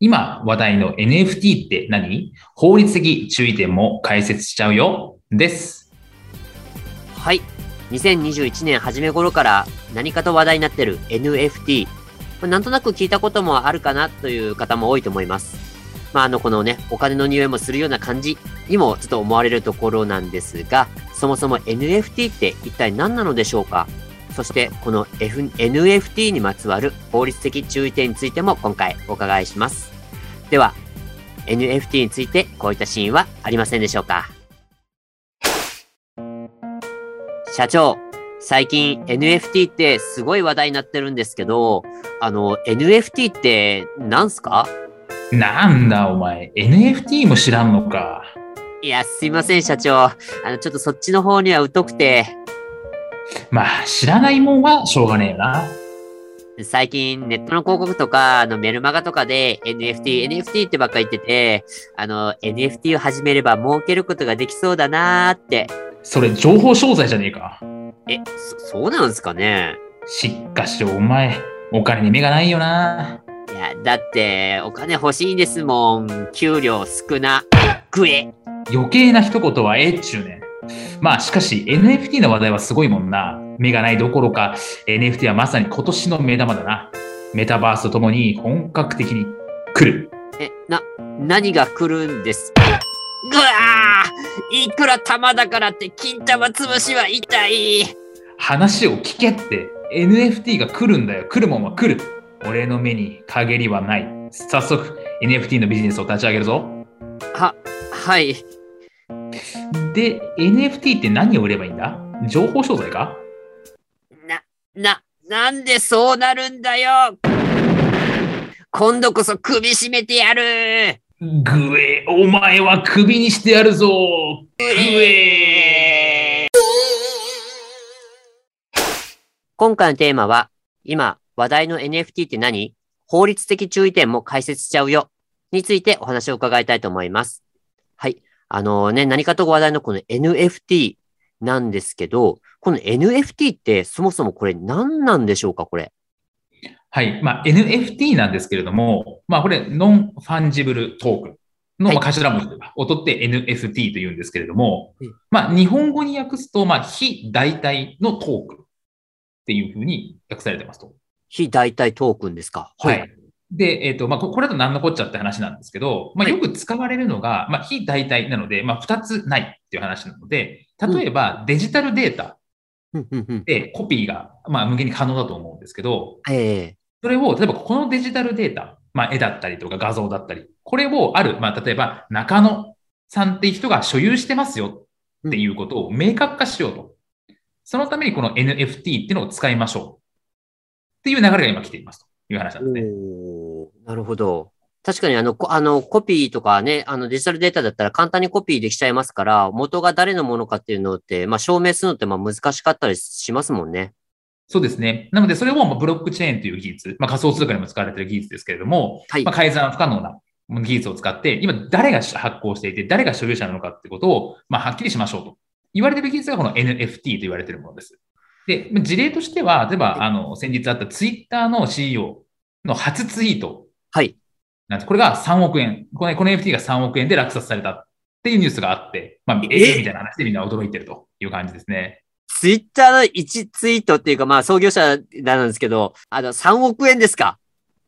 今話題の NFT って何？法律的注意点も解説しちゃうよですはい2021年初め頃から何かと話題になってる NFT。なんとなく聞いたこともあるかなという方も多いと思います。まあ、あの、このね、お金の匂いもするような感じにもちょっと思われるところなんですが、そもそも NFT って一体何なのでしょうか？そしてこの、F、NFT にまつわる法律的注意点についても今回お伺いします。では、NFT についてこういったシーンはありませんでしょうか社長、最近 NFT ってすごい話題になってるんですけど、あの、NFT って何すか？なんだお前、NFT も知らんのか。いや、すいません、社長。あの、ちょっとそっちの方には疎くて。まあ、知らないもんはしょうがねえよな。最近ネットの広告とか、あのメルマガとかで NFT、NFT ってばっか言ってて、あの NFT を始めれば儲けることができそうだなーってそれ情報商材じゃねえか。え、そ、そうなんすかね？しっかしお前、お金に目がないよな。いや、だって、お金欲しいんですもん。給料少な。食え。余計な一言はええっちゅうねん。まあしかし NFT の話題はすごいもんな。目がないどころか NFT はまさに今年の目玉だな。メタバースとともに本格的に来る。え、な、何が来るんです？ぐわー！いくら玉だからって金玉潰しは痛い。話を聞けって NFT が来るんだよ。来るもんは来る。俺の目に陰りはない。早速 NFT のビジネスを立ち上げるぞ。ははいで NFT って何を売ればいいんだ？情報商材か？なななんでそうなるんだよ？今度こそ首絞めてやる。ぐえ、お前はクビにしてやるぞ。ぐえ今回のテーマは、今話題の NFT って何？法律的注意点も解説しちゃうよ。についてお話を伺いたいと思います。はい。あのね、何かと話題のこの NFT なんですけど、この NFT ってそもそもこれ何なんでしょうかこれ？はい。まあ、NFT なんですけれども、まあ、これ、ノンファンジブルトークンの、まあ、頭文字を取って NFT というんですけれども、はい、まあ、日本語に訳すと、まあ、非代替のトークンっていうふうに訳されてますと。非代替トークンですか？はい。で、えっ、ー、と、まあ、これだと何のこっちゃって話なんですけど、まあ、よく使われるのが、はい、まあ、非代替なので、まあ、二つないっていう話なので、例えば、デジタルデータでコピーが、まあ、無限に可能だと思うんですけど、えそれを、例えばこのデジタルデータ、まあ、絵だったりとか画像だったり、これをある、まあ、例えば中野さんっていう人が所有してますよっていうことを明確化しようと。そのためにこの NFT っていうのを使いましょう。っていう流れが今来ていますという話なんですね。なるほど。確かにあの、あの、コピーとかね、あのデジタルデータだったら簡単にコピーできちゃいますから、元が誰のものかっていうのって、まあ証明するのってまあ難しかったりしますもんね。そうですね。なので、それをブロックチェーンという技術、まあ、仮想通貨にも使われている技術ですけれども、はい、まあ、改ざん不可能な技術を使って、今誰が発行していて、誰が所有者なのかってことを、まあ、はっきりしましょうと言われている技術がこの NFT と言われているものです。で、事例としては、例えば、あの、先日あったツイッターの CEO の初ツイート。はい。なんこれが3億円。このこの NFT が3億円で落札されたっていうニュースがあって、まあ、え？え？みたいな話でみんな驚いてるという感じですね。ツイッターの1ツイートっていうか、まあ、創業者なんですけど、あの、3億円ですか？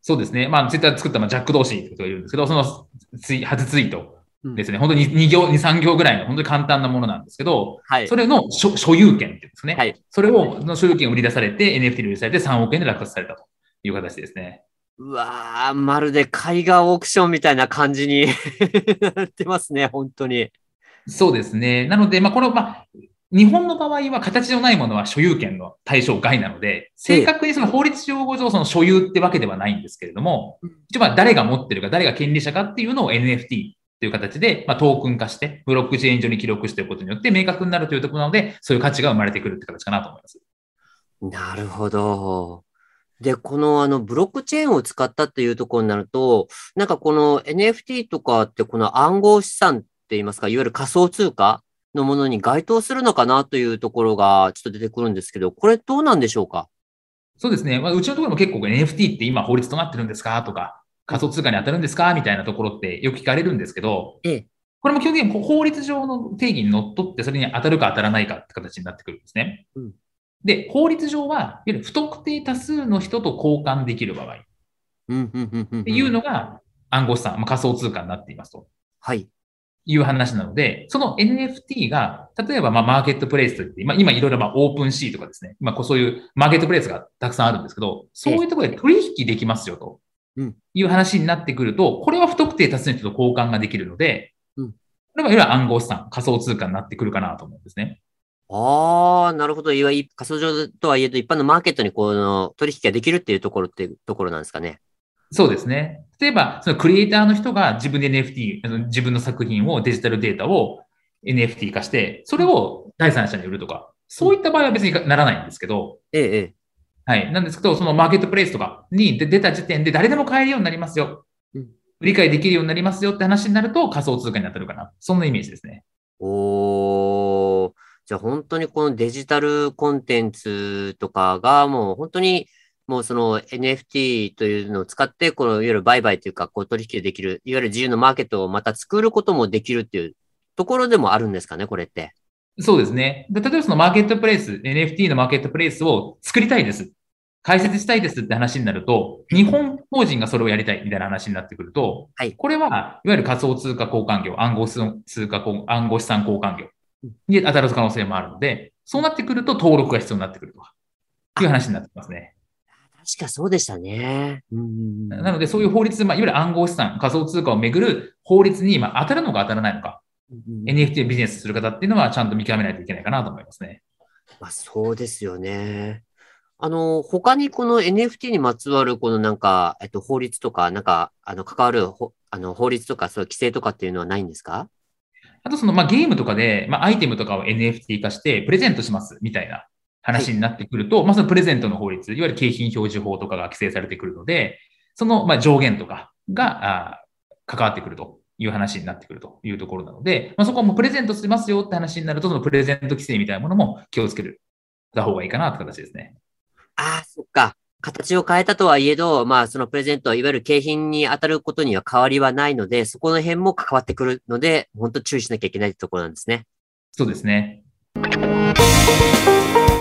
そうですね。まあ、ツイッター作った、まあ、ジャック・ドーシーってことが言うんですけど、そのツイ、初ツイートですね。うん、本当に2行、2、3行ぐらいの本当に簡単なものなんですけど、はい、それの所所有権っていうんですね。はい。それを、の所有権を売り出されて、NFT に売りされて3億円で落札されたという形ですね。うわー、まるで絵画オークションみたいな感じに なってますね、本当に。そうですね。なので、まあ、これを、まあ、日本の場合は形のないものは所有権の対象外なので、正確にその法律用語上その所有ってわけではないんですけれども、一応まあ誰が持ってるか、誰が権利者かっていうのを NFT という形で、まあ、トークン化して、ブロックチェーン上に記録していくことによって明確になるというところなので、そういう価値が生まれてくるって形かなと思います。なるほど。で、このあのブロックチェーンを使ったっていうところになると、なんかこの NFT とかってこの暗号資産って言いますか、いわゆる仮想通貨のものに該当するのかなというところがちょっと出てくるんですけど、これどうなんでしょうか？そうですね。まあ、うちのところも結構 NFT って今法律となってるんですか？とか、仮想通貨に当たるんですか？みたいなところってよく聞かれるんですけど、ええ、これも基本的に法律上の定義にのっとってそれに当たるか当たらないかって形になってくるんですね。うんで、法律上は、いわゆる不特定多数の人と交換できる場合。っていうのが暗号資産、まあ、仮想通貨になっていますと。はい。いう話なので、その NFT が、例えばまあマーケットプレイスといって、まあ、今いろいろまあオープンシーとかですね、まあ、そういうマーケットプレイスがたくさんあるんですけど、そういうところで取引できますよという話になってくると、これは不特定多数の人と交換ができるので、これはいわゆる暗号資産、仮想通貨になってくるかなと思うんですね。ああ、なるほど。いわゆる仮想上とはいえど、一般のマーケットにこの取引ができるっていうところっていうところなんですかね。そうですね。例えば、そのクリエイターの人が自分で NFT、自分の作品をデジタルデータを NFT 化して、それを第三者に売るとか、そういった場合は別にならないんですけど、ええ。はい。なんですけど、そのマーケットプレイスとかに出た時点で誰でも買えるようになりますよ。うん、理解できるようになりますよって話になると仮想通貨になってるかな。そんなイメージですね。おー。じゃあ本当にこのデジタルコンテンツとかがもう本当にもうその NFT というのを使って、このいわゆる売買というか、こう取引できる、いわゆる自由のマーケットをまた作ることもできるっていうところでもあるんですかね、これって。そうですね。で例えばそのマーケットプレイス、NFT のマーケットプレイスを作りたいです。解説したいですって話になると、日本法人がそれをやりたいみたいな話になってくると、はい、これは、いわゆる仮想通貨交換業、暗号通貨、暗号資産交換業に当たる可能性もあるので、そうなってくると登録が必要になってくるという話になってきますね。確かそうでしたね。なので、そういう法律、まあ、いわゆる暗号資産、仮想通貨をめぐる法律に、まあ、当たるのか当たらないのか、NFT でビジネスする方っていうのはちゃんと見極めないといけないかなと思いますね。まあ、そうですよね。あの、他にこの NFT にまつわるこのなんか、えっと、法律とか、なんか、あの、関わるあの法律とか、そういう規制とかっていうのはないんですか？あとその、まあ、ゲームとかで、まあ、アイテムとかを NFT 化してプレゼントしますみたいな話になってくると、はい、まあ、そのプレゼントの法律、いわゆる景品表示法とかが規制されてくるので、その、まあ、上限とかが、あ関わってくるという話になってくるというところなので、まあ、そこはもうプレゼントしますよって話になると、そのプレゼント規制みたいなものも気をつけるた方がいいかなって形ですね。ああ、そっか。形を変えたとはいえど、まあ、そのプレゼント、いわゆる景品に当たることには変わりはないので、そこの辺も関わってくるので、本当注意しなきゃいけないところなんですね。そうですね。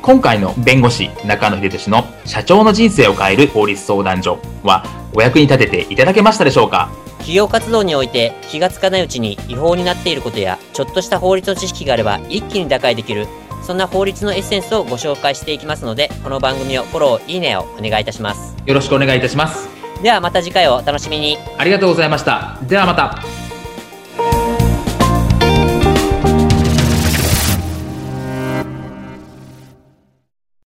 今回の弁護士中野秀俊の社長の人生を変える法律相談所はお役に立てていただけましたでしょうか？企業活動において気がつかないうちに違法になっていることやちょっとした法律の知識があれば一気に打開できるそんな法律のエッセンスをご紹介していきますので、この番組をフォロー、いいねをお願いいたします。よろしくお願いいたします。ではまた次回をお楽しみに。ありがとうございました。ではまた。